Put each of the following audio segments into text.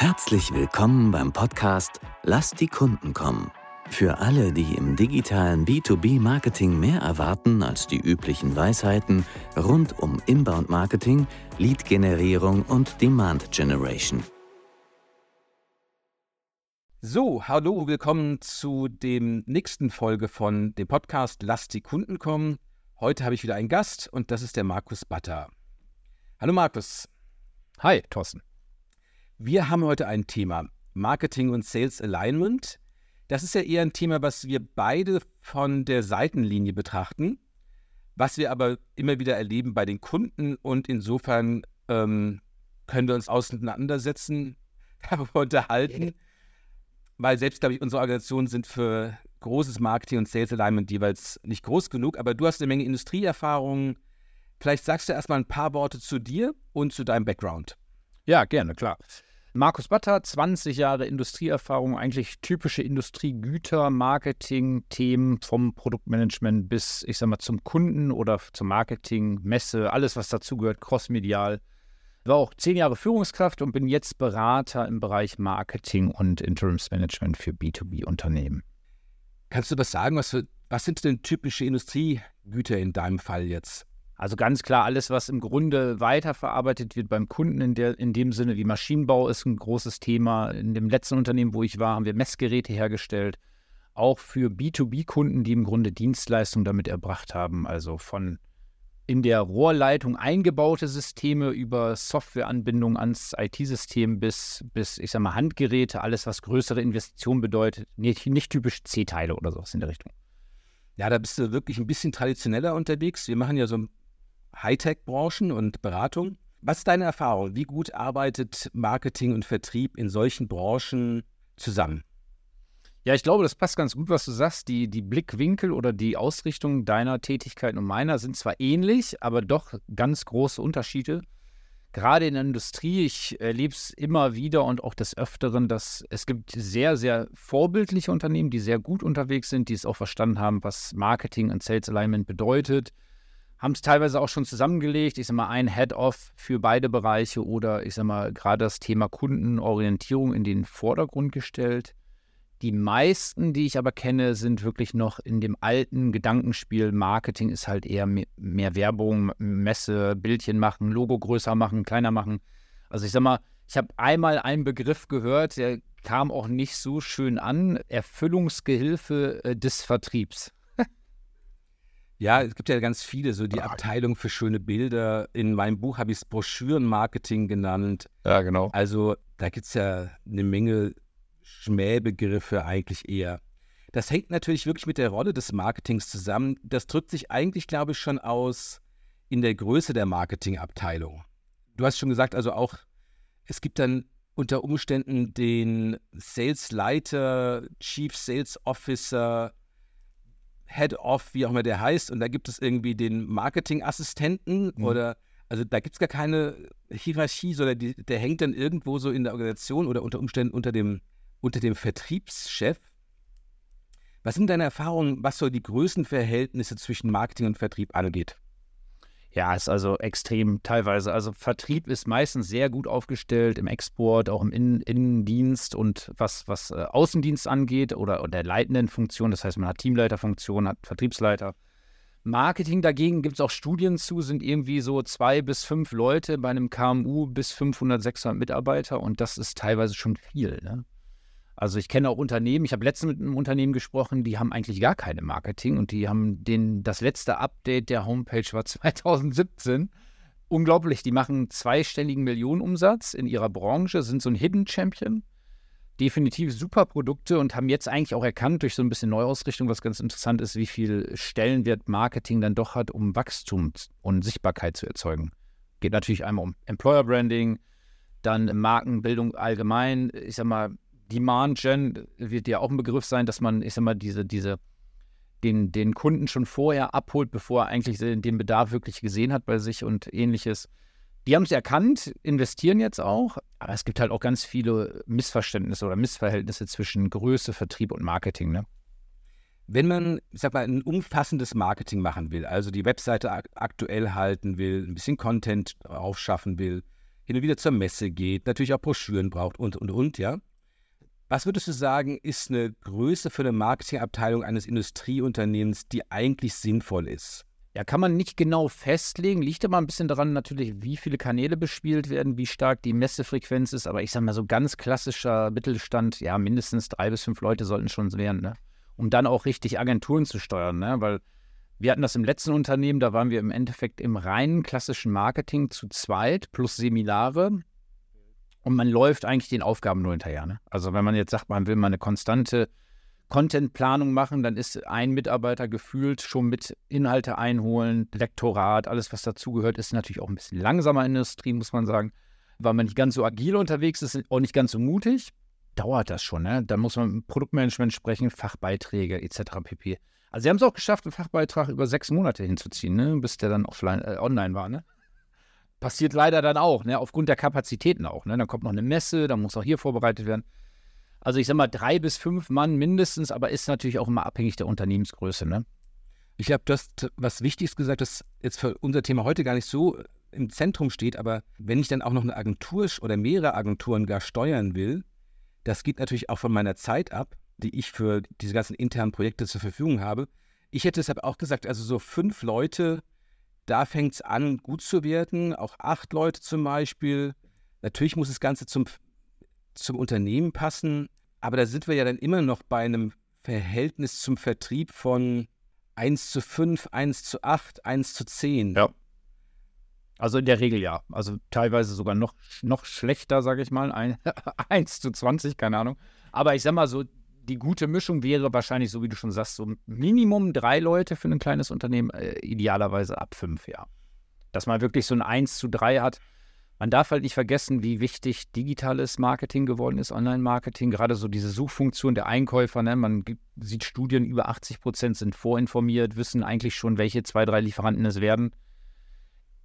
Herzlich willkommen beim Podcast Lass die Kunden kommen. Für alle, die im digitalen B2B-Marketing mehr erwarten als die üblichen Weisheiten rund um Inbound-Marketing, Lead-Generierung und Demand-Generation. So, hallo, willkommen zu dem nächsten Folge von dem Podcast Lass die Kunden kommen. Heute habe ich wieder einen Gast und das ist der Markus Batter. Hallo Markus. Hi, Thorsten. Wir haben heute ein Thema, Marketing und Sales Alignment. Das ist ja eher ein Thema, was wir beide von der Seitenlinie betrachten, was wir aber immer wieder erleben bei den Kunden und insofern ähm, können wir uns auseinandersetzen, darüber unterhalten, weil selbst, glaube ich, unsere Organisationen sind für großes Marketing und Sales Alignment jeweils nicht groß genug, aber du hast eine Menge Industrieerfahrungen. Vielleicht sagst du erstmal ein paar Worte zu dir und zu deinem Background. Ja, gerne, klar. Markus Batter, 20 Jahre Industrieerfahrung, eigentlich typische Industriegüter, Marketing, Themen vom Produktmanagement bis, ich sag mal, zum Kunden oder zum Marketing, Messe, alles, was dazugehört, crossmedial. War auch zehn Jahre Führungskraft und bin jetzt Berater im Bereich Marketing und Interimsmanagement für B2B-Unternehmen. Kannst du was sagen? Was, für, was sind denn typische Industriegüter in deinem Fall jetzt? Also ganz klar, alles, was im Grunde weiterverarbeitet wird beim Kunden in, der, in dem Sinne wie Maschinenbau ist ein großes Thema. In dem letzten Unternehmen, wo ich war, haben wir Messgeräte hergestellt, auch für B2B-Kunden, die im Grunde Dienstleistungen damit erbracht haben. Also von in der Rohrleitung eingebaute Systeme über Softwareanbindung ans IT-System bis, bis, ich sag mal, Handgeräte, alles, was größere Investitionen bedeutet. Nicht, nicht typisch C-Teile oder sowas in der Richtung. Ja, da bist du wirklich ein bisschen traditioneller unterwegs. Wir machen ja so Hightech-Branchen und Beratung. Was ist deine Erfahrung? Wie gut arbeitet Marketing und Vertrieb in solchen Branchen zusammen? Ja, ich glaube, das passt ganz gut, was du sagst. Die, die Blickwinkel oder die Ausrichtung deiner Tätigkeit und meiner sind zwar ähnlich, aber doch ganz große Unterschiede. Gerade in der Industrie, ich erlebe es immer wieder und auch des Öfteren, dass es gibt sehr, sehr vorbildliche Unternehmen, die sehr gut unterwegs sind, die es auch verstanden haben, was Marketing und Sales Alignment bedeutet haben es teilweise auch schon zusammengelegt. Ich sage mal, ein Head-Off für beide Bereiche oder ich sage mal, gerade das Thema Kundenorientierung in den Vordergrund gestellt. Die meisten, die ich aber kenne, sind wirklich noch in dem alten Gedankenspiel. Marketing ist halt eher mehr, mehr Werbung, Messe, Bildchen machen, Logo größer machen, kleiner machen. Also ich sag mal, ich habe einmal einen Begriff gehört, der kam auch nicht so schön an. Erfüllungsgehilfe äh, des Vertriebs. Ja, es gibt ja ganz viele, so die Abteilung für schöne Bilder. In meinem Buch habe ich es Broschürenmarketing genannt. Ja, genau. Also da gibt es ja eine Menge Schmähbegriffe eigentlich eher. Das hängt natürlich wirklich mit der Rolle des Marketings zusammen. Das drückt sich eigentlich, glaube ich, schon aus in der Größe der Marketingabteilung. Du hast schon gesagt, also auch, es gibt dann unter Umständen den Salesleiter, Chief Sales Officer, Head-Off, wie auch immer der heißt, und da gibt es irgendwie den Marketingassistenten mhm. oder also da gibt es gar keine Hierarchie, sondern die, der hängt dann irgendwo so in der Organisation oder unter Umständen unter dem, unter dem Vertriebschef. Was sind deine Erfahrungen, was so die Größenverhältnisse zwischen Marketing und Vertrieb angeht? Ja, ist also extrem teilweise. Also Vertrieb ist meistens sehr gut aufgestellt im Export, auch im Innen Innendienst und was, was äh, Außendienst angeht oder, oder der leitenden Funktion. Das heißt, man hat Teamleiterfunktion, hat Vertriebsleiter. Marketing dagegen gibt es auch Studien zu, sind irgendwie so zwei bis fünf Leute bei einem KMU bis 500, 600 Mitarbeiter und das ist teilweise schon viel. Ne? Also ich kenne auch Unternehmen, ich habe letztens mit einem Unternehmen gesprochen, die haben eigentlich gar keine Marketing und die haben den, das letzte Update der Homepage war 2017. Unglaublich, die machen zweistelligen Millionenumsatz in ihrer Branche, sind so ein Hidden Champion. Definitiv super Produkte und haben jetzt eigentlich auch erkannt durch so ein bisschen Neuausrichtung, was ganz interessant ist, wie viel Stellenwert Marketing dann doch hat, um Wachstum und Sichtbarkeit zu erzeugen. Geht natürlich einmal um Employer Branding, dann Markenbildung allgemein. Ich sag mal, Demand Gen wird ja auch ein Begriff sein, dass man, ich sag mal, diese, diese, den, den Kunden schon vorher abholt, bevor er eigentlich den Bedarf wirklich gesehen hat bei sich und ähnliches. Die haben es erkannt, investieren jetzt auch, aber es gibt halt auch ganz viele Missverständnisse oder Missverhältnisse zwischen Größe, Vertrieb und Marketing. Ne? Wenn man, ich sag mal, ein umfassendes Marketing machen will, also die Webseite aktuell halten will, ein bisschen Content aufschaffen will, hin und wieder zur Messe geht, natürlich auch Broschüren braucht und, und, und, ja. Was würdest du sagen, ist eine Größe für eine Marketingabteilung eines Industrieunternehmens, die eigentlich sinnvoll ist? Ja, kann man nicht genau festlegen. Liegt aber ein bisschen daran natürlich, wie viele Kanäle bespielt werden, wie stark die Messefrequenz ist. Aber ich sage mal, so ganz klassischer Mittelstand, ja, mindestens drei bis fünf Leute sollten schon werden, ne? um dann auch richtig Agenturen zu steuern. Ne? Weil wir hatten das im letzten Unternehmen, da waren wir im Endeffekt im reinen klassischen Marketing zu zweit plus Seminare. Und man läuft eigentlich den Aufgaben nur hinterher. Ne? Also wenn man jetzt sagt, man will mal eine konstante Contentplanung machen, dann ist ein Mitarbeiter gefühlt schon mit Inhalte einholen, Lektorat, alles, was dazugehört, ist natürlich auch ein bisschen langsamer in der Industrie, muss man sagen, weil man nicht ganz so agil unterwegs ist, auch nicht ganz so mutig. Dauert das schon, ne? Da muss man mit Produktmanagement sprechen, Fachbeiträge etc. pp. Also sie haben es auch geschafft, einen Fachbeitrag über sechs Monate hinzuziehen, ne? bis der dann offline, äh, online war. Ne? Passiert leider dann auch, ne? aufgrund der Kapazitäten auch. Ne? Dann kommt noch eine Messe, dann muss auch hier vorbereitet werden. Also ich sag mal drei bis fünf Mann mindestens, aber ist natürlich auch immer abhängig der Unternehmensgröße. Ne? Ich glaube, du hast was Wichtiges gesagt, das jetzt für unser Thema heute gar nicht so im Zentrum steht, aber wenn ich dann auch noch eine Agentur oder mehrere Agenturen gar steuern will, das geht natürlich auch von meiner Zeit ab die ich für diese ganzen internen Projekte zur Verfügung habe. Ich hätte deshalb auch gesagt, also so fünf Leute, da fängt es an, gut zu werden, auch acht Leute zum Beispiel. Natürlich muss das Ganze zum, zum Unternehmen passen, aber da sind wir ja dann immer noch bei einem Verhältnis zum Vertrieb von 1 zu 5, 1 zu 8, 1 zu 10. Ja. Also in der Regel ja. Also teilweise sogar noch, noch schlechter, sage ich mal. Ein, 1 zu 20, keine Ahnung. Aber ich sag mal so, die gute Mischung wäre wahrscheinlich, so wie du schon sagst, so Minimum drei Leute für ein kleines Unternehmen, äh, idealerweise ab fünf, ja. Dass man wirklich so ein 1 zu 3 hat. Man darf halt nicht vergessen, wie wichtig digitales Marketing geworden ist, Online-Marketing, gerade so diese Suchfunktion der Einkäufer. Ne? Man sieht Studien, über 80 Prozent sind vorinformiert, wissen eigentlich schon, welche zwei, drei Lieferanten es werden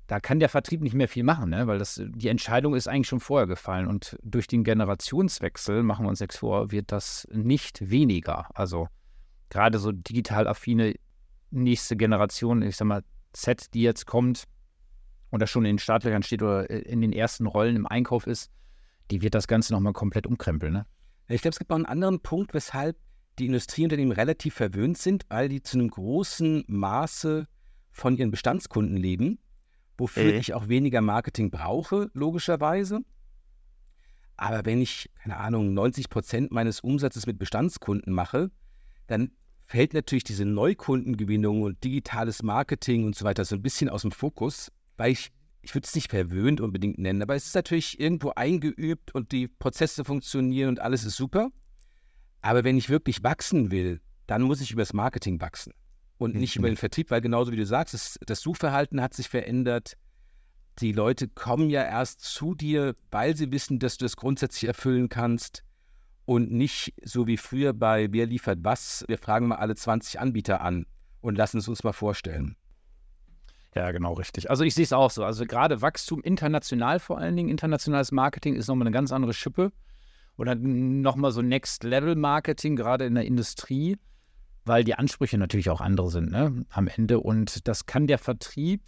da kann der Vertrieb nicht mehr viel machen, ne? weil das, die Entscheidung ist eigentlich schon vorher gefallen. Und durch den Generationswechsel, machen wir uns nichts vor, wird das nicht weniger. Also gerade so digital affine nächste Generation, ich sag mal, Z, die jetzt kommt oder schon in den Startlöchern steht oder in den ersten Rollen im Einkauf ist, die wird das Ganze nochmal komplett umkrempeln. Ne? Ich glaube, es gibt noch einen anderen Punkt, weshalb die Industrieunternehmen relativ verwöhnt sind, weil die zu einem großen Maße von ihren Bestandskunden leben wofür mhm. ich auch weniger Marketing brauche, logischerweise. Aber wenn ich, keine Ahnung, 90 Prozent meines Umsatzes mit Bestandskunden mache, dann fällt natürlich diese Neukundengewinnung und digitales Marketing und so weiter so ein bisschen aus dem Fokus, weil ich, ich würde es nicht verwöhnt unbedingt nennen, aber es ist natürlich irgendwo eingeübt und die Prozesse funktionieren und alles ist super. Aber wenn ich wirklich wachsen will, dann muss ich übers Marketing wachsen und nicht über den Vertrieb, weil genauso wie du sagst, das, das Suchverhalten hat sich verändert. Die Leute kommen ja erst zu dir, weil sie wissen, dass du es grundsätzlich erfüllen kannst und nicht so wie früher bei Wer liefert was. Wir fragen mal alle 20 Anbieter an und lassen es uns mal vorstellen. Ja, genau, richtig. Also ich sehe es auch so. Also gerade Wachstum international vor allen Dingen, internationales Marketing ist nochmal eine ganz andere Schippe. Oder nochmal so Next-Level-Marketing, gerade in der Industrie weil die Ansprüche natürlich auch andere sind ne, am Ende. Und das kann der Vertrieb,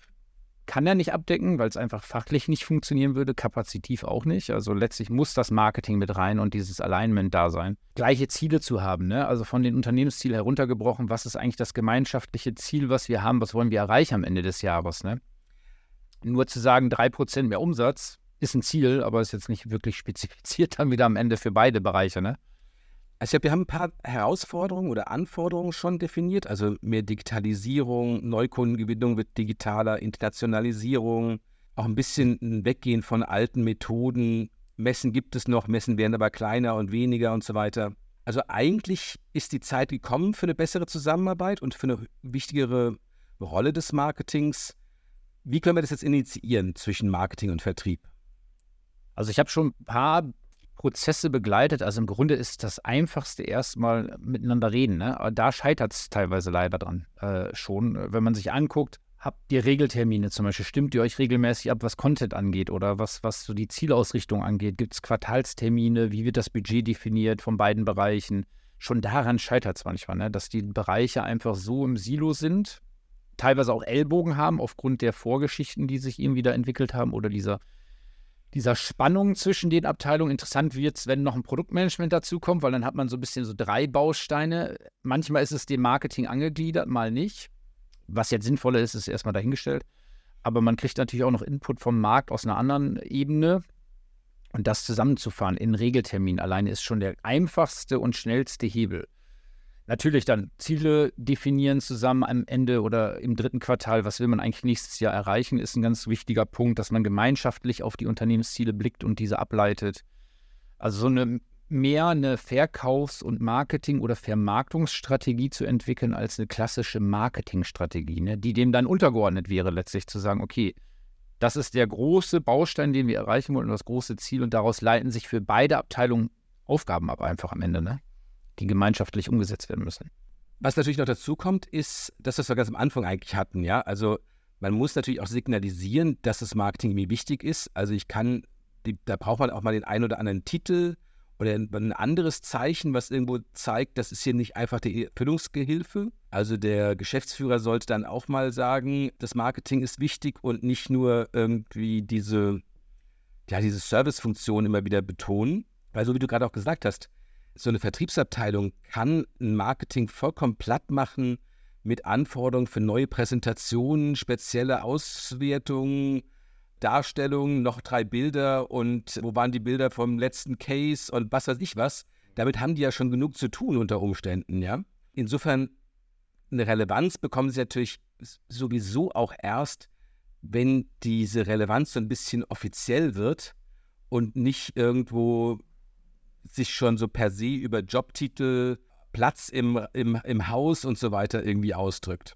kann er nicht abdecken, weil es einfach fachlich nicht funktionieren würde, kapazitiv auch nicht. Also letztlich muss das Marketing mit rein und dieses Alignment da sein. Gleiche Ziele zu haben, ne? also von den Unternehmenszielen heruntergebrochen, was ist eigentlich das gemeinschaftliche Ziel, was wir haben, was wollen wir erreichen am Ende des Jahres. Ne? Nur zu sagen, 3% mehr Umsatz ist ein Ziel, aber ist jetzt nicht wirklich spezifiziert dann wieder am Ende für beide Bereiche. Ne? Also ich glaube, wir haben ein paar Herausforderungen oder Anforderungen schon definiert. Also mehr Digitalisierung, Neukundengewinnung wird digitaler, Internationalisierung, auch ein bisschen ein Weggehen von alten Methoden. Messen gibt es noch, Messen werden aber kleiner und weniger und so weiter. Also eigentlich ist die Zeit gekommen für eine bessere Zusammenarbeit und für eine wichtigere Rolle des Marketings. Wie können wir das jetzt initiieren zwischen Marketing und Vertrieb? Also ich habe schon ein paar Prozesse begleitet. Also im Grunde ist das Einfachste erstmal miteinander reden. Ne? Da scheitert es teilweise leider dran äh, schon. Wenn man sich anguckt, habt ihr Regeltermine zum Beispiel? Stimmt ihr euch regelmäßig ab, was Content angeht oder was, was so die Zielausrichtung angeht? Gibt es Quartalstermine? Wie wird das Budget definiert von beiden Bereichen? Schon daran scheitert es manchmal, ne? dass die Bereiche einfach so im Silo sind, teilweise auch Ellbogen haben aufgrund der Vorgeschichten, die sich irgendwie da entwickelt haben oder dieser dieser Spannung zwischen den Abteilungen. Interessant wird es, wenn noch ein Produktmanagement dazukommt, weil dann hat man so ein bisschen so drei Bausteine. Manchmal ist es dem Marketing angegliedert, mal nicht. Was jetzt sinnvoller ist, ist erstmal dahingestellt. Aber man kriegt natürlich auch noch Input vom Markt aus einer anderen Ebene. Und das zusammenzufahren in Regeltermin alleine ist schon der einfachste und schnellste Hebel. Natürlich dann Ziele definieren zusammen am Ende oder im dritten Quartal. Was will man eigentlich nächstes Jahr erreichen, ist ein ganz wichtiger Punkt, dass man gemeinschaftlich auf die Unternehmensziele blickt und diese ableitet. Also so eine mehr eine Verkaufs- und Marketing- oder Vermarktungsstrategie zu entwickeln als eine klassische Marketingstrategie, ne, die dem dann untergeordnet wäre, letztlich zu sagen, okay, das ist der große Baustein, den wir erreichen wollen, das große Ziel und daraus leiten sich für beide Abteilungen Aufgaben ab einfach am Ende, ne, die gemeinschaftlich umgesetzt werden müssen. Was natürlich noch dazu kommt, ist, dass wir ganz am Anfang eigentlich hatten, ja, also man muss natürlich auch signalisieren, dass das Marketing mir wichtig ist. Also ich kann, die, da braucht man auch mal den einen oder anderen Titel, oder ein anderes Zeichen, was irgendwo zeigt, das ist hier nicht einfach die Erfüllungsgehilfe. Also der Geschäftsführer sollte dann auch mal sagen, das Marketing ist wichtig und nicht nur irgendwie diese, ja, diese Servicefunktion immer wieder betonen. Weil so wie du gerade auch gesagt hast, so eine Vertriebsabteilung kann ein Marketing vollkommen platt machen mit Anforderungen für neue Präsentationen, spezielle Auswertungen, Darstellung, noch drei Bilder und wo waren die Bilder vom letzten Case und was weiß ich was. Damit haben die ja schon genug zu tun unter Umständen, ja. Insofern eine Relevanz bekommen sie natürlich sowieso auch erst, wenn diese Relevanz so ein bisschen offiziell wird und nicht irgendwo sich schon so per se über Jobtitel, Platz im, im, im Haus und so weiter irgendwie ausdrückt.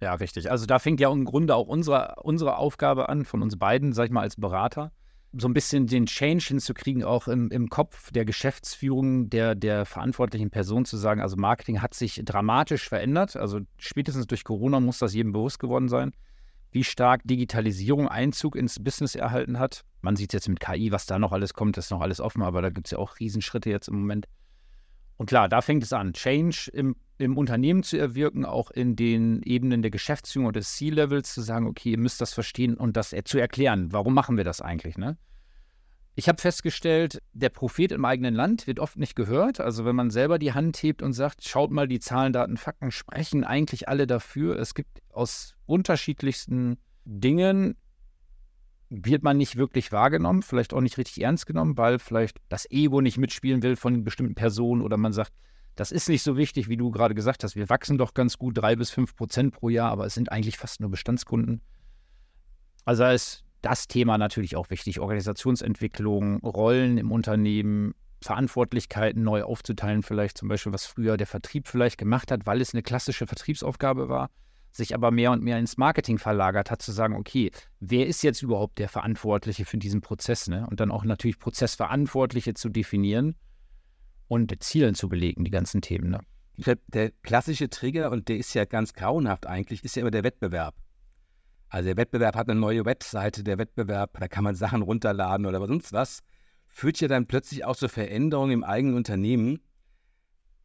Ja, richtig. Also da fängt ja im Grunde auch unsere, unsere Aufgabe an, von uns beiden, sag ich mal, als Berater, so ein bisschen den Change hinzukriegen, auch im, im Kopf der Geschäftsführung, der, der verantwortlichen Person zu sagen, also Marketing hat sich dramatisch verändert. Also spätestens durch Corona muss das jedem bewusst geworden sein, wie stark Digitalisierung Einzug ins Business erhalten hat. Man sieht es jetzt mit KI, was da noch alles kommt, ist noch alles offen, aber da gibt es ja auch Riesenschritte jetzt im Moment. Und klar, da fängt es an. Change im, im Unternehmen zu erwirken, auch in den Ebenen der Geschäftsführung oder des C-Levels zu sagen, okay, ihr müsst das verstehen und das zu erklären. Warum machen wir das eigentlich? Ne? Ich habe festgestellt, der Prophet im eigenen Land wird oft nicht gehört. Also wenn man selber die Hand hebt und sagt, schaut mal, die Zahlen, Daten, Fakten sprechen eigentlich alle dafür. Es gibt aus unterschiedlichsten Dingen wird man nicht wirklich wahrgenommen, vielleicht auch nicht richtig ernst genommen, weil vielleicht das Ego nicht mitspielen will von bestimmten Personen oder man sagt, das ist nicht so wichtig, wie du gerade gesagt hast. Wir wachsen doch ganz gut, drei bis fünf Prozent pro Jahr, aber es sind eigentlich fast nur Bestandskunden. Also da ist das Thema natürlich auch wichtig. Organisationsentwicklung, Rollen im Unternehmen, Verantwortlichkeiten neu aufzuteilen, vielleicht zum Beispiel, was früher der Vertrieb vielleicht gemacht hat, weil es eine klassische Vertriebsaufgabe war sich aber mehr und mehr ins Marketing verlagert hat, zu sagen, okay, wer ist jetzt überhaupt der Verantwortliche für diesen Prozess? Ne? Und dann auch natürlich Prozessverantwortliche zu definieren und Zielen zu belegen, die ganzen Themen. Ne? Der klassische Trigger, und der ist ja ganz grauenhaft eigentlich, ist ja immer der Wettbewerb. Also der Wettbewerb hat eine neue Webseite, der Wettbewerb, da kann man Sachen runterladen oder sonst was, führt ja dann plötzlich auch zu Veränderungen im eigenen Unternehmen.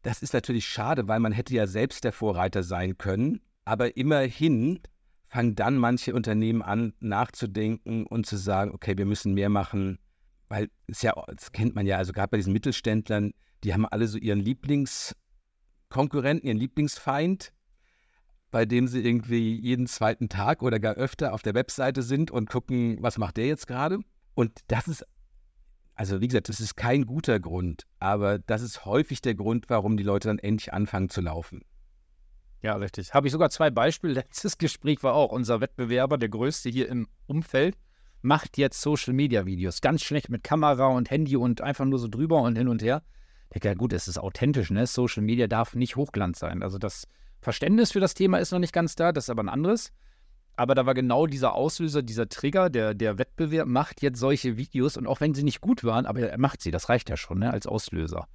Das ist natürlich schade, weil man hätte ja selbst der Vorreiter sein können. Aber immerhin fangen dann manche Unternehmen an, nachzudenken und zu sagen, okay, wir müssen mehr machen, weil es ja, das kennt man ja, also gerade bei diesen Mittelständlern, die haben alle so ihren Lieblingskonkurrenten, ihren Lieblingsfeind, bei dem sie irgendwie jeden zweiten Tag oder gar öfter auf der Webseite sind und gucken, was macht der jetzt gerade. Und das ist, also wie gesagt, das ist kein guter Grund, aber das ist häufig der Grund, warum die Leute dann endlich anfangen zu laufen. Ja, richtig. Habe ich sogar zwei Beispiele. Letztes Gespräch war auch unser Wettbewerber, der größte hier im Umfeld, macht jetzt Social Media Videos. Ganz schlecht mit Kamera und Handy und einfach nur so drüber und hin und her. Ich denke, ja gut, es ist authentisch, ne? Social Media darf nicht Hochglanz sein. Also das Verständnis für das Thema ist noch nicht ganz da, das ist aber ein anderes. Aber da war genau dieser Auslöser, dieser Trigger, der, der Wettbewerb macht jetzt solche Videos und auch wenn sie nicht gut waren, aber er macht sie, das reicht ja schon ne, als Auslöser.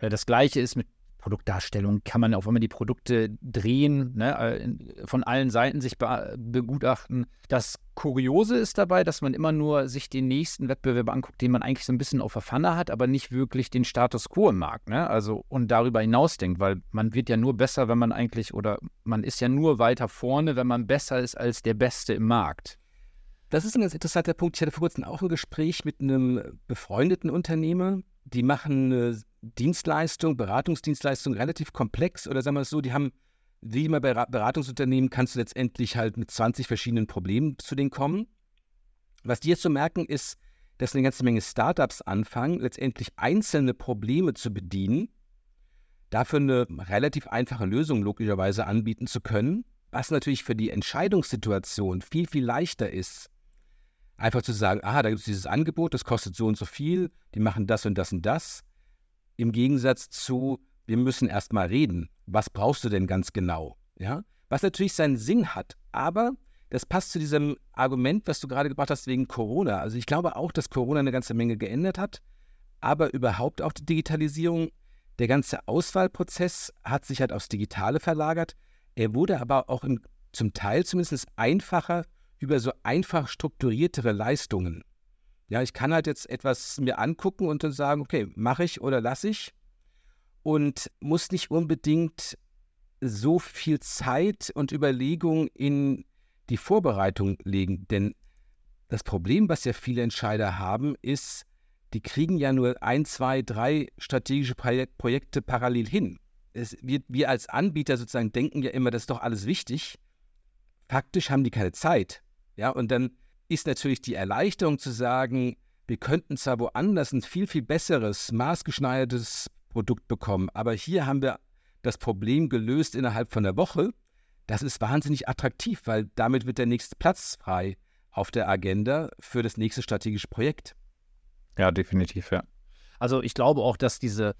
Das gleiche ist mit Produktdarstellung kann man auch, wenn man die Produkte drehen, ne, äh, von allen Seiten sich be begutachten. Das Kuriose ist dabei, dass man immer nur sich den nächsten Wettbewerber anguckt, den man eigentlich so ein bisschen auf der Pfanne hat, aber nicht wirklich den Status quo im Markt. Ne? Also und darüber hinaus denkt, weil man wird ja nur besser, wenn man eigentlich, oder man ist ja nur weiter vorne, wenn man besser ist als der Beste im Markt. Das ist ein ganz interessanter Punkt. Ich hatte vor kurzem auch ein Gespräch mit einem befreundeten Unternehmer. Die machen Dienstleistung, Beratungsdienstleistung relativ komplex oder sagen wir es so, die haben, wie immer bei Beratungsunternehmen, kannst du letztendlich halt mit 20 verschiedenen Problemen zu denen kommen. Was die jetzt so merken, ist, dass eine ganze Menge Startups anfangen, letztendlich einzelne Probleme zu bedienen, dafür eine relativ einfache Lösung logischerweise anbieten zu können, was natürlich für die Entscheidungssituation viel, viel leichter ist. Einfach zu sagen, aha, da gibt es dieses Angebot, das kostet so und so viel, die machen das und das und das. Im Gegensatz zu, wir müssen erst mal reden. Was brauchst du denn ganz genau? Ja? Was natürlich seinen Sinn hat, aber das passt zu diesem Argument, was du gerade gebracht hast wegen Corona. Also ich glaube auch, dass Corona eine ganze Menge geändert hat, aber überhaupt auch die Digitalisierung. Der ganze Auswahlprozess hat sich halt aufs Digitale verlagert. Er wurde aber auch im, zum Teil zumindest einfacher über so einfach strukturiertere Leistungen. Ja, ich kann halt jetzt etwas mir angucken und dann sagen, okay, mache ich oder lasse ich und muss nicht unbedingt so viel Zeit und Überlegung in die Vorbereitung legen. Denn das Problem, was ja viele Entscheider haben, ist, die kriegen ja nur ein, zwei, drei strategische Projekte parallel hin. Es, wir, wir als Anbieter sozusagen denken ja immer, das ist doch alles wichtig. Faktisch haben die keine Zeit. Ja, und dann ist natürlich die Erleichterung zu sagen, wir könnten zwar woanders ein viel, viel besseres, maßgeschneidertes Produkt bekommen, aber hier haben wir das Problem gelöst innerhalb von einer Woche das ist wahnsinnig attraktiv, weil damit wird der nächste Platz frei auf der Agenda für das nächste strategische Projekt. Ja, definitiv, ja. Also ich glaube auch, dass diese,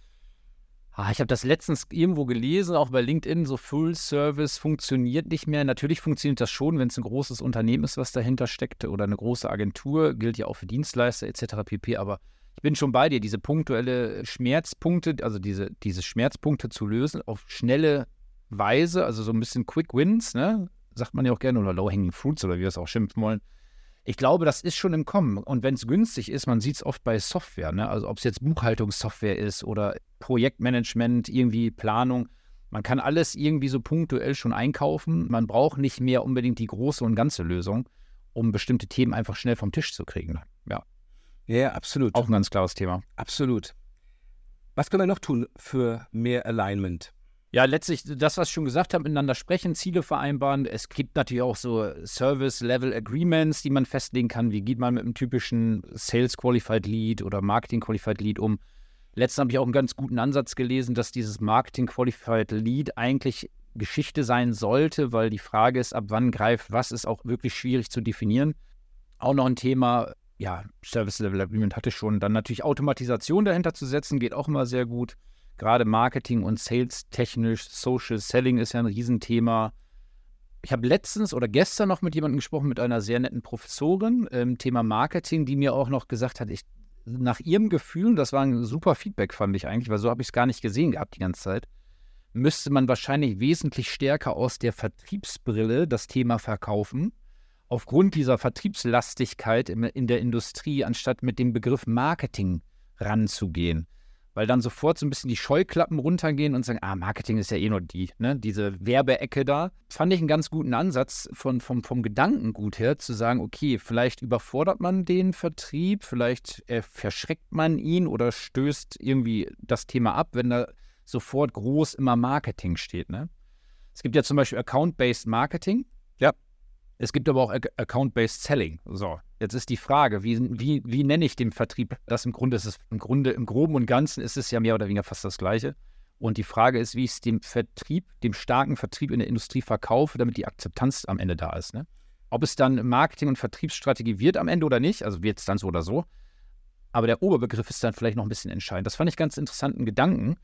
ah, ich habe das letztens irgendwo gelesen, auch bei LinkedIn, so Full Service funktioniert nicht mehr. Natürlich funktioniert das schon, wenn es ein großes Unternehmen ist, was dahinter steckt oder eine große Agentur, gilt ja auch für Dienstleister etc. pp. Aber ich bin schon bei dir, diese punktuelle Schmerzpunkte, also diese, diese Schmerzpunkte zu lösen auf schnelle Weise, also so ein bisschen Quick Wins, ne? sagt man ja auch gerne, oder Low-Hanging Fruits oder wie wir es auch schimpfen wollen. Ich glaube, das ist schon im Kommen. Und wenn es günstig ist, man sieht es oft bei Software, ne? also ob es jetzt Buchhaltungssoftware ist oder Projektmanagement, irgendwie Planung. Man kann alles irgendwie so punktuell schon einkaufen. Man braucht nicht mehr unbedingt die große und ganze Lösung, um bestimmte Themen einfach schnell vom Tisch zu kriegen. Ja. Ja, absolut. Auch ein ganz klares Thema. Absolut. Was können wir noch tun für mehr Alignment? Ja, letztlich das, was ich schon gesagt habe, miteinander sprechen, Ziele vereinbaren. Es gibt natürlich auch so Service-Level-Agreements, die man festlegen kann. Wie geht man mit einem typischen Sales-Qualified Lead oder Marketing-Qualified Lead um? Letztens habe ich auch einen ganz guten Ansatz gelesen, dass dieses Marketing-Qualified Lead eigentlich Geschichte sein sollte, weil die Frage ist, ab wann greift was, ist auch wirklich schwierig zu definieren. Auch noch ein Thema, ja, Service Level Agreement hatte ich schon. Dann natürlich Automatisation dahinter zu setzen, geht auch immer sehr gut gerade Marketing und Sales technisch, Social Selling ist ja ein Riesenthema. Ich habe letztens oder gestern noch mit jemandem gesprochen, mit einer sehr netten Professorin im ähm, Thema Marketing, die mir auch noch gesagt hat, ich, nach ihrem Gefühl, das war ein super Feedback, fand ich eigentlich, weil so habe ich es gar nicht gesehen gehabt die ganze Zeit, müsste man wahrscheinlich wesentlich stärker aus der Vertriebsbrille das Thema verkaufen, aufgrund dieser Vertriebslastigkeit in der Industrie, anstatt mit dem Begriff Marketing ranzugehen weil dann sofort so ein bisschen die Scheuklappen runtergehen und sagen, ah, Marketing ist ja eh nur die, ne, diese Werbeecke da. Fand ich einen ganz guten Ansatz von, vom, vom Gedankengut her, zu sagen, okay, vielleicht überfordert man den Vertrieb, vielleicht äh, verschreckt man ihn oder stößt irgendwie das Thema ab, wenn da sofort groß immer Marketing steht. Ne? Es gibt ja zum Beispiel Account-Based Marketing. Es gibt aber auch Account-Based Selling. So, jetzt ist die Frage, wie, wie, wie nenne ich den Vertrieb? Das im Grunde ist es im Grunde, im Groben und Ganzen ist es ja mehr oder weniger fast das Gleiche. Und die Frage ist, wie ich es dem Vertrieb, dem starken Vertrieb in der Industrie verkaufe, damit die Akzeptanz am Ende da ist. Ne? Ob es dann Marketing- und Vertriebsstrategie wird am Ende oder nicht, also wird es dann so oder so. Aber der Oberbegriff ist dann vielleicht noch ein bisschen entscheidend. Das fand ich ganz interessanten Gedanken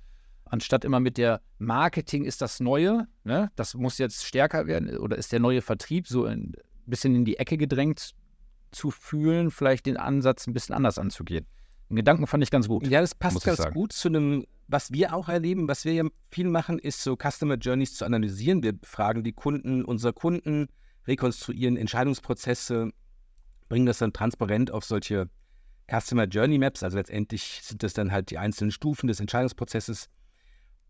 anstatt immer mit der Marketing ist das Neue, ne? das muss jetzt stärker werden oder ist der neue Vertrieb so ein bisschen in die Ecke gedrängt zu fühlen, vielleicht den Ansatz ein bisschen anders anzugehen. Den Gedanken fand ich ganz gut. Ja, das passt ganz gut zu einem, was wir auch erleben, was wir ja viel machen, ist so Customer Journeys zu analysieren. Wir fragen die Kunden, unsere Kunden, rekonstruieren Entscheidungsprozesse, bringen das dann transparent auf solche Customer Journey Maps. Also letztendlich sind das dann halt die einzelnen Stufen des Entscheidungsprozesses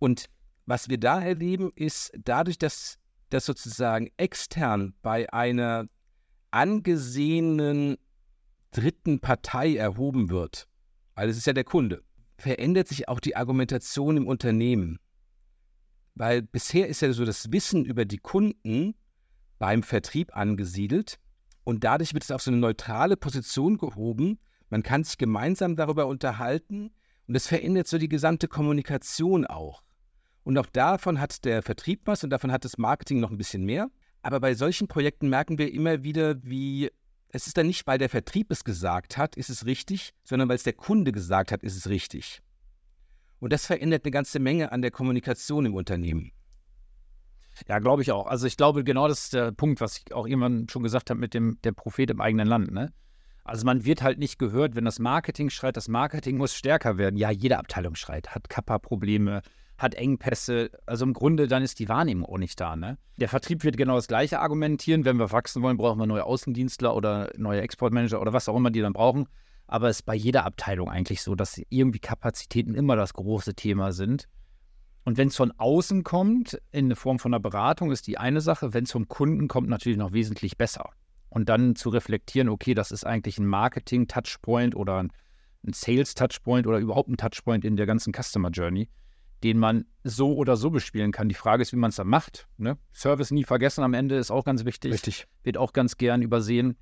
und was wir da erleben, ist dadurch, dass das sozusagen extern bei einer angesehenen dritten Partei erhoben wird, weil es ist ja der Kunde, verändert sich auch die Argumentation im Unternehmen. Weil bisher ist ja so das Wissen über die Kunden beim Vertrieb angesiedelt und dadurch wird es auf so eine neutrale Position gehoben. Man kann sich gemeinsam darüber unterhalten und es verändert so die gesamte Kommunikation auch. Und auch davon hat der Vertrieb was und davon hat das Marketing noch ein bisschen mehr. Aber bei solchen Projekten merken wir immer wieder, wie es ist dann nicht, weil der Vertrieb es gesagt hat, ist es richtig, sondern weil es der Kunde gesagt hat, ist es richtig. Und das verändert eine ganze Menge an der Kommunikation im Unternehmen. Ja, glaube ich auch. Also ich glaube, genau das ist der Punkt, was ich auch irgendwann schon gesagt habe mit dem der Prophet im eigenen Land. Ne? Also man wird halt nicht gehört, wenn das Marketing schreit, das Marketing muss stärker werden. Ja, jede Abteilung schreit, hat Kappa-Probleme, hat Engpässe. Also im Grunde dann ist die Wahrnehmung auch nicht da. Ne? Der Vertrieb wird genau das gleiche argumentieren. Wenn wir wachsen wollen, brauchen wir neue Außendienstler oder neue Exportmanager oder was auch immer die dann brauchen. Aber es ist bei jeder Abteilung eigentlich so, dass irgendwie Kapazitäten immer das große Thema sind. Und wenn es von außen kommt, in Form von einer Beratung, ist die eine Sache. Wenn es vom Kunden kommt, natürlich noch wesentlich besser. Und dann zu reflektieren, okay, das ist eigentlich ein Marketing-Touchpoint oder ein Sales-Touchpoint oder überhaupt ein Touchpoint in der ganzen Customer Journey, den man so oder so bespielen kann. Die Frage ist, wie man es dann macht. Ne? Service nie vergessen am Ende ist auch ganz wichtig. Richtig. Wird auch ganz gern übersehen.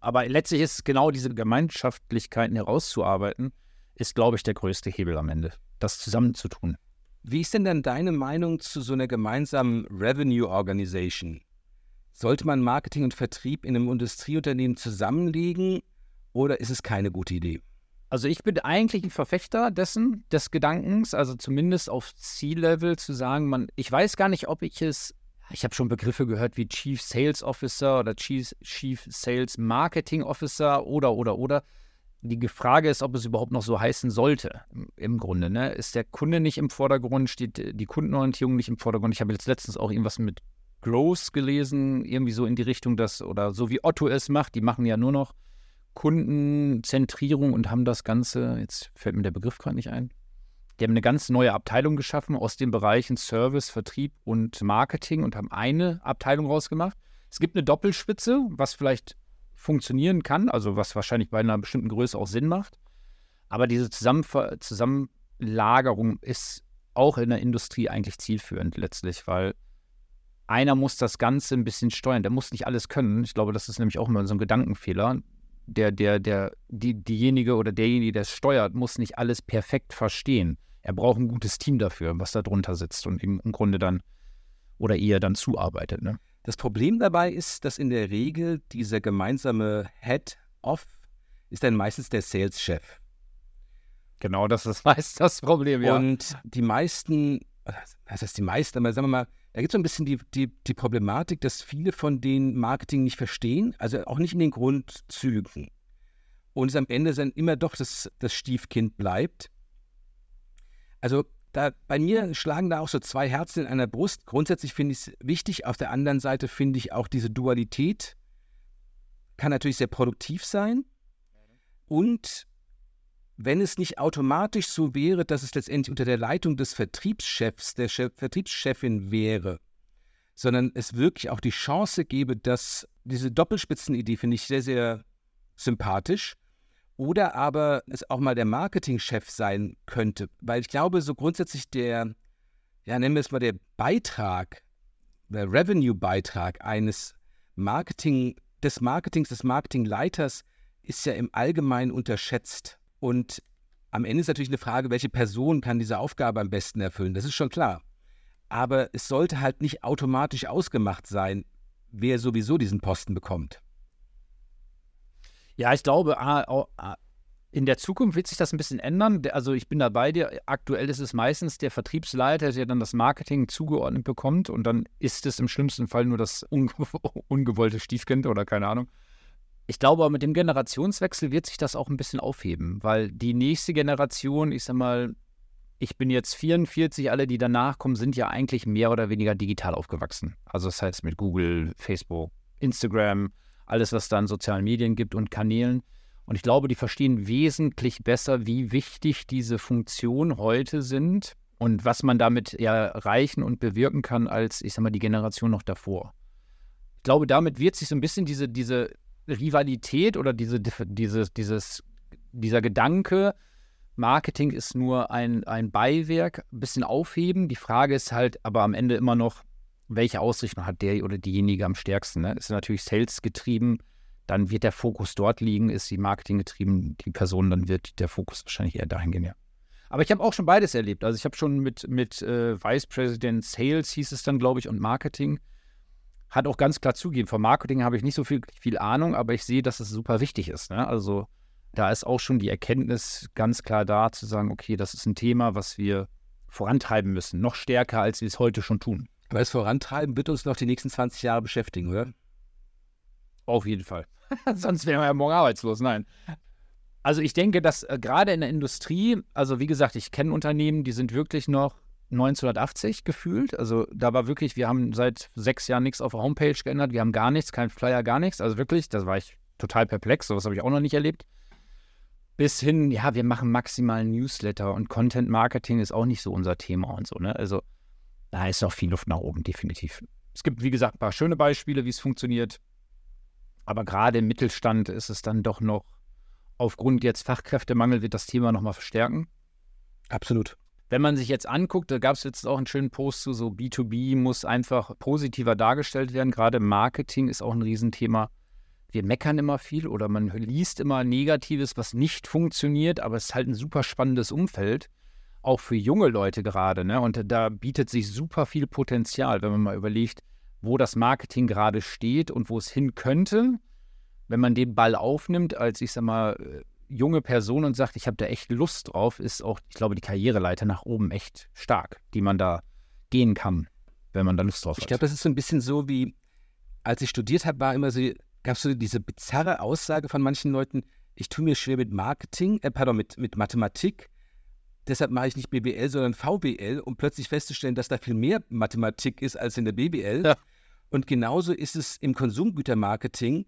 Aber letztlich ist genau diese Gemeinschaftlichkeiten herauszuarbeiten, ist, glaube ich, der größte Hebel am Ende, das zusammenzutun. Wie ist denn dann deine Meinung zu so einer gemeinsamen Revenue Organization? Sollte man Marketing und Vertrieb in einem Industrieunternehmen zusammenlegen oder ist es keine gute Idee? Also ich bin eigentlich ein Verfechter dessen, des Gedankens, also zumindest auf Ziellevel zu sagen, man, ich weiß gar nicht, ob ich es, ich habe schon Begriffe gehört wie Chief Sales Officer oder Chief, Chief Sales Marketing Officer oder, oder, oder. Die Frage ist, ob es überhaupt noch so heißen sollte, im Grunde. Ne? Ist der Kunde nicht im Vordergrund, steht die Kundenorientierung nicht im Vordergrund? Ich habe jetzt letztens auch irgendwas mit Growth gelesen, irgendwie so in die Richtung, dass, oder so wie Otto es macht, die machen ja nur noch Kundenzentrierung und haben das Ganze, jetzt fällt mir der Begriff gerade nicht ein, die haben eine ganz neue Abteilung geschaffen aus den Bereichen Service, Vertrieb und Marketing und haben eine Abteilung rausgemacht. Es gibt eine Doppelspitze, was vielleicht funktionieren kann, also was wahrscheinlich bei einer bestimmten Größe auch Sinn macht. Aber diese Zusammenver Zusammenlagerung ist auch in der Industrie eigentlich zielführend letztlich, weil einer muss das Ganze ein bisschen steuern. Der muss nicht alles können. Ich glaube, das ist nämlich auch immer so ein Gedankenfehler. Der, der, der, die, diejenige oder derjenige, der es steuert, muss nicht alles perfekt verstehen. Er braucht ein gutes Team dafür, was da drunter sitzt und ihm im Grunde dann oder ihr dann zuarbeitet. Ne? Das Problem dabei ist, dass in der Regel dieser gemeinsame Head-Off ist dann meistens der Sales-Chef. Genau, das ist meist das Problem, ja. Und die meisten, was heißt die meisten, aber sagen wir mal, da gibt es so ein bisschen die, die, die Problematik, dass viele von denen Marketing nicht verstehen, also auch nicht in den Grundzügen. Und es am Ende dann immer doch das, das Stiefkind bleibt. Also da, bei mir schlagen da auch so zwei Herzen in einer Brust. Grundsätzlich finde ich es wichtig. Auf der anderen Seite finde ich auch diese Dualität kann natürlich sehr produktiv sein. Und wenn es nicht automatisch so wäre, dass es letztendlich unter der Leitung des Vertriebschefs, der Chef, Vertriebschefin wäre, sondern es wirklich auch die Chance gäbe, dass diese Doppelspitzenidee finde ich sehr, sehr sympathisch, oder aber es auch mal der Marketingchef sein könnte. Weil ich glaube, so grundsätzlich der, ja, nennen wir es mal der Beitrag, der Revenue-Beitrag eines Marketing, des Marketings, des Marketingleiters ist ja im Allgemeinen unterschätzt. Und am Ende ist natürlich eine Frage, welche Person kann diese Aufgabe am besten erfüllen. Das ist schon klar. Aber es sollte halt nicht automatisch ausgemacht sein, wer sowieso diesen Posten bekommt. Ja, ich glaube, in der Zukunft wird sich das ein bisschen ändern. Also ich bin da bei dir. Aktuell ist es meistens der Vertriebsleiter, der dann das Marketing zugeordnet bekommt und dann ist es im schlimmsten Fall nur das unge ungewollte Stiefkind oder keine Ahnung. Ich glaube, mit dem Generationswechsel wird sich das auch ein bisschen aufheben, weil die nächste Generation, ich sag mal, ich bin jetzt 44, alle, die danach kommen, sind ja eigentlich mehr oder weniger digital aufgewachsen. Also das heißt mit Google, Facebook, Instagram, alles, was da in sozialen Medien gibt und Kanälen. Und ich glaube, die verstehen wesentlich besser, wie wichtig diese Funktionen heute sind und was man damit erreichen und bewirken kann, als, ich sag mal, die Generation noch davor. Ich glaube, damit wird sich so ein bisschen diese, diese Rivalität oder diese, dieses, dieses, dieser Gedanke, Marketing ist nur ein, ein Beiwerk, ein bisschen aufheben. Die Frage ist halt aber am Ende immer noch, welche Ausrichtung hat der oder diejenige am stärksten? Ne? Ist natürlich Sales getrieben, dann wird der Fokus dort liegen, ist die Marketing getrieben, die Person, dann wird der Fokus wahrscheinlich eher dahin gehen, ja. Aber ich habe auch schon beides erlebt. Also ich habe schon mit, mit äh, Vice President Sales hieß es dann, glaube ich, und Marketing. Hat auch ganz klar zugegeben, vom Marketing habe ich nicht so viel, viel Ahnung, aber ich sehe, dass es super wichtig ist. Ne? Also da ist auch schon die Erkenntnis ganz klar da, zu sagen, okay, das ist ein Thema, was wir vorantreiben müssen, noch stärker, als wir es heute schon tun. Aber das Vorantreiben wird uns noch die nächsten 20 Jahre beschäftigen, oder? Auf jeden Fall. Sonst wären wir ja morgen arbeitslos. Nein. Also ich denke, dass äh, gerade in der Industrie, also wie gesagt, ich kenne Unternehmen, die sind wirklich noch 1980 gefühlt. Also da war wirklich, wir haben seit sechs Jahren nichts auf der Homepage geändert, wir haben gar nichts, kein Flyer, gar nichts. Also wirklich, da war ich total perplex, sowas habe ich auch noch nicht erlebt bis hin, ja, wir machen maximal Newsletter und Content Marketing ist auch nicht so unser Thema und so, ne? Also da ist noch viel Luft nach oben, definitiv. Es gibt, wie gesagt, ein paar schöne Beispiele, wie es funktioniert. Aber gerade im Mittelstand ist es dann doch noch, aufgrund jetzt Fachkräftemangel wird das Thema nochmal verstärken. Absolut. Wenn man sich jetzt anguckt, da gab es jetzt auch einen schönen Post zu, so B2B muss einfach positiver dargestellt werden. Gerade Marketing ist auch ein Riesenthema wir meckern immer viel oder man liest immer Negatives, was nicht funktioniert, aber es ist halt ein super spannendes Umfeld, auch für junge Leute gerade. Ne? Und da bietet sich super viel Potenzial, wenn man mal überlegt, wo das Marketing gerade steht und wo es hin könnte. Wenn man den Ball aufnimmt, als ich sag mal, äh, junge Person und sagt, ich habe da echt Lust drauf, ist auch, ich glaube, die Karriereleiter nach oben echt stark, die man da gehen kann, wenn man da Lust drauf ich hat. Ich glaube, das ist so ein bisschen so wie, als ich studiert habe, war immer so gab es so diese bizarre Aussage von manchen Leuten, ich tue mir schwer mit Marketing, äh, pardon, mit, mit Mathematik, deshalb mache ich nicht BBL, sondern VBL, um plötzlich festzustellen, dass da viel mehr Mathematik ist als in der BBL. Ja. Und genauso ist es im Konsumgütermarketing.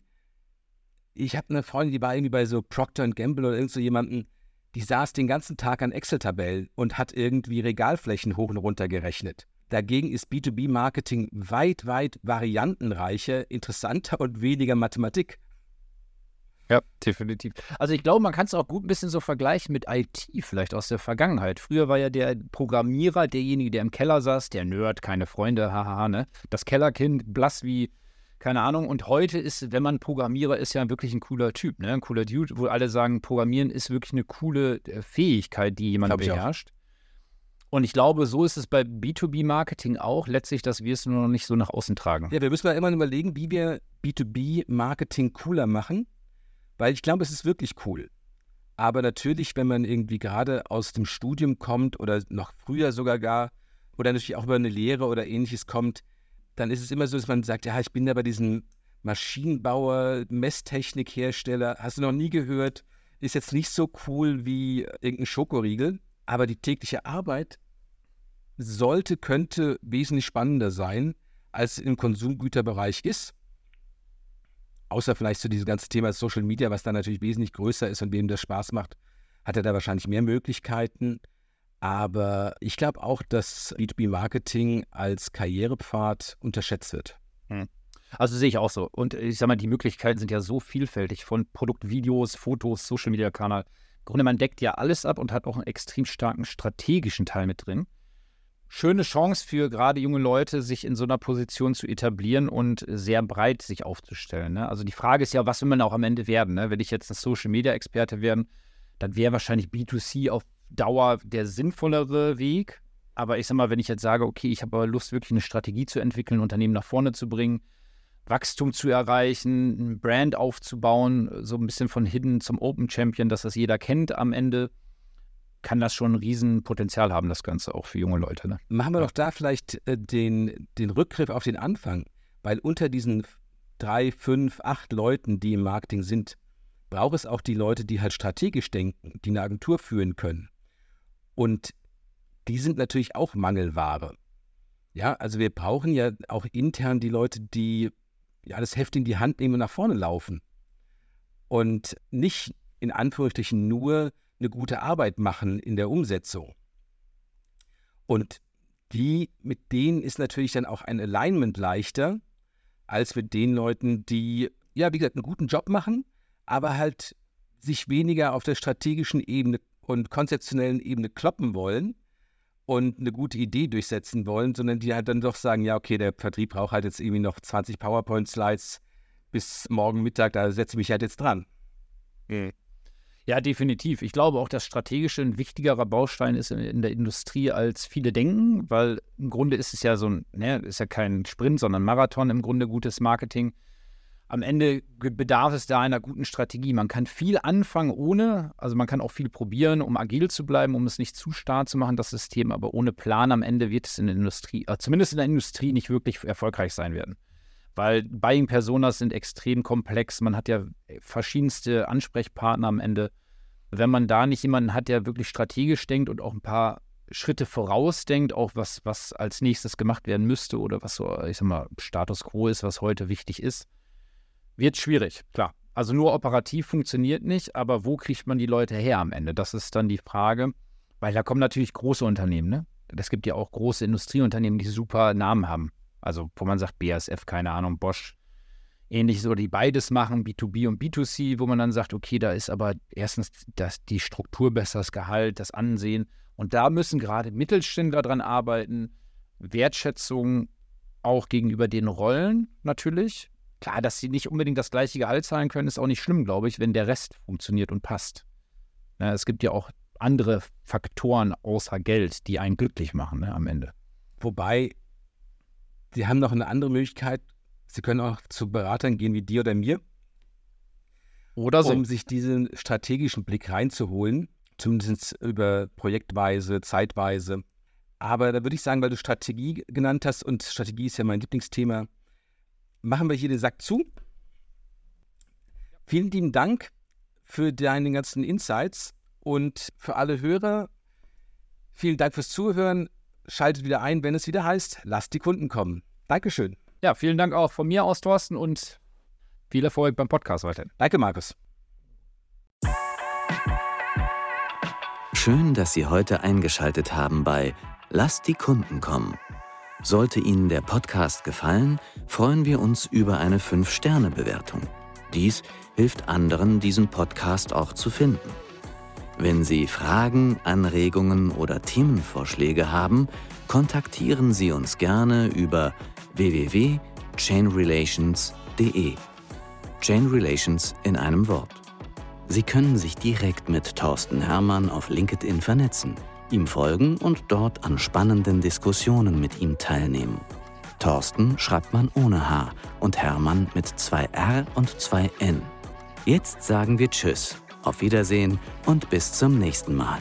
Ich habe eine Freundin, die war irgendwie bei so Procter Gamble oder irgend so jemanden, die saß den ganzen Tag an Excel-Tabellen und hat irgendwie Regalflächen hoch und runter gerechnet. Dagegen ist B2B-Marketing weit, weit variantenreicher, interessanter und weniger Mathematik. Ja, definitiv. Also ich glaube, man kann es auch gut ein bisschen so vergleichen mit IT vielleicht aus der Vergangenheit. Früher war ja der Programmierer derjenige, der im Keller saß, der Nerd, keine Freunde, haha, ne? Das Kellerkind, blass wie, keine Ahnung. Und heute ist, wenn man Programmierer ist, ja wirklich ein cooler Typ, ne? Ein cooler Dude, wo alle sagen, Programmieren ist wirklich eine coole äh, Fähigkeit, die jemand beherrscht. Und ich glaube, so ist es bei B2B-Marketing auch letztlich, dass wir es nur noch nicht so nach außen tragen. Ja, wir müssen mal immer überlegen, wie wir B2B-Marketing cooler machen, weil ich glaube, es ist wirklich cool. Aber natürlich, wenn man irgendwie gerade aus dem Studium kommt oder noch früher sogar gar oder natürlich auch über eine Lehre oder ähnliches kommt, dann ist es immer so, dass man sagt, ja, ich bin da bei diesem Maschinenbauer, Messtechnikhersteller, hast du noch nie gehört, ist jetzt nicht so cool wie irgendein Schokoriegel, aber die tägliche Arbeit sollte, könnte wesentlich spannender sein, als im Konsumgüterbereich ist. Außer vielleicht so dieses ganze Thema Social Media, was da natürlich wesentlich größer ist und wem das Spaß macht, hat er da wahrscheinlich mehr Möglichkeiten. Aber ich glaube auch, dass B2B-Marketing als Karrierepfad unterschätzt wird. Hm. Also sehe ich auch so. Und ich sage mal, die Möglichkeiten sind ja so vielfältig von Produktvideos, Fotos, Social Media Kanal. Im Grunde, man deckt ja alles ab und hat auch einen extrem starken strategischen Teil mit drin schöne Chance für gerade junge Leute, sich in so einer Position zu etablieren und sehr breit sich aufzustellen. Ne? Also die Frage ist ja, was will man auch am Ende werden? Ne? Wenn ich jetzt ein Social-Media-Experte werden, dann wäre wahrscheinlich B2C auf Dauer der sinnvollere Weg. Aber ich sag mal, wenn ich jetzt sage, okay, ich habe aber Lust, wirklich eine Strategie zu entwickeln, Unternehmen nach vorne zu bringen, Wachstum zu erreichen, ein Brand aufzubauen, so ein bisschen von Hidden zum Open Champion, dass das jeder kennt am Ende, kann das schon ein Riesenpotenzial haben, das Ganze auch für junge Leute. Ne? Machen wir ja. doch da vielleicht äh, den, den Rückgriff auf den Anfang, weil unter diesen drei, fünf, acht Leuten, die im Marketing sind, braucht es auch die Leute, die halt strategisch denken, die eine Agentur führen können. Und die sind natürlich auch Mangelware. Ja, also wir brauchen ja auch intern die Leute, die ja das Heft in die Hand nehmen und nach vorne laufen. Und nicht in Anführungsstrichen nur eine gute Arbeit machen in der Umsetzung. Und die, mit denen ist natürlich dann auch ein Alignment leichter, als mit den Leuten, die, ja, wie gesagt, einen guten Job machen, aber halt sich weniger auf der strategischen Ebene und konzeptionellen Ebene kloppen wollen und eine gute Idee durchsetzen wollen, sondern die halt dann doch sagen, ja, okay, der Vertrieb braucht halt jetzt irgendwie noch 20 PowerPoint-Slides bis morgen Mittag, da setze ich mich halt jetzt dran. Mhm. Ja, definitiv. Ich glaube auch, dass strategische ein wichtigerer Baustein ist in, der Industrie, als viele denken, weil im Grunde ist es ja so ein, ne, ist ja kein Sprint, sondern Marathon im Grunde gutes Marketing. Am Ende bedarf es da einer guten Strategie. Man kann viel anfangen ohne, also man kann auch viel probieren, um agil zu bleiben, um es nicht zu starr zu machen, das System, aber ohne Plan am Ende wird es in der Industrie, äh, zumindest in der Industrie, nicht wirklich erfolgreich sein werden weil Buying Personas sind extrem komplex. Man hat ja verschiedenste Ansprechpartner am Ende. Wenn man da nicht jemanden hat, der wirklich strategisch denkt und auch ein paar Schritte vorausdenkt, auch was, was als nächstes gemacht werden müsste oder was so, ich sag mal, Status quo ist, was heute wichtig ist, wird schwierig, klar. Also nur operativ funktioniert nicht, aber wo kriegt man die Leute her am Ende? Das ist dann die Frage, weil da kommen natürlich große Unternehmen, ne? Es gibt ja auch große Industrieunternehmen, die super Namen haben. Also, wo man sagt, BASF, keine Ahnung, Bosch, ähnliches, oder die beides machen, B2B und B2C, wo man dann sagt, okay, da ist aber erstens das, die Struktur besser, das Gehalt, das Ansehen. Und da müssen gerade Mittelständler dran arbeiten, Wertschätzung auch gegenüber den Rollen natürlich. Klar, dass sie nicht unbedingt das gleiche Gehalt zahlen können, ist auch nicht schlimm, glaube ich, wenn der Rest funktioniert und passt. Na, es gibt ja auch andere Faktoren außer Geld, die einen glücklich machen ne, am Ende. Wobei Sie haben noch eine andere Möglichkeit. Sie können auch zu Beratern gehen wie dir oder mir. Oder so. Um sich diesen strategischen Blick reinzuholen, zumindest über projektweise, zeitweise. Aber da würde ich sagen, weil du Strategie genannt hast und Strategie ist ja mein Lieblingsthema, machen wir hier den Sack zu. Vielen lieben Dank für deine ganzen Insights und für alle Hörer. Vielen Dank fürs Zuhören. Schaltet wieder ein, wenn es wieder heißt, lasst die Kunden kommen. Dankeschön. Ja, vielen Dank auch von mir aus, Thorsten, und viel Erfolg beim Podcast weiterhin. Danke, Markus. Schön, dass Sie heute eingeschaltet haben bei Lasst die Kunden kommen. Sollte Ihnen der Podcast gefallen, freuen wir uns über eine 5-Sterne-Bewertung. Dies hilft anderen, diesen Podcast auch zu finden. Wenn Sie Fragen, Anregungen oder Themenvorschläge haben, kontaktieren Sie uns gerne über www.chainrelations.de. Chain Relations in einem Wort. Sie können sich direkt mit Thorsten Hermann auf LinkedIn vernetzen, ihm folgen und dort an spannenden Diskussionen mit ihm teilnehmen. Thorsten schreibt man ohne H und Hermann mit zwei R und zwei N. Jetzt sagen wir Tschüss auf Wiedersehen und bis zum nächsten Mal.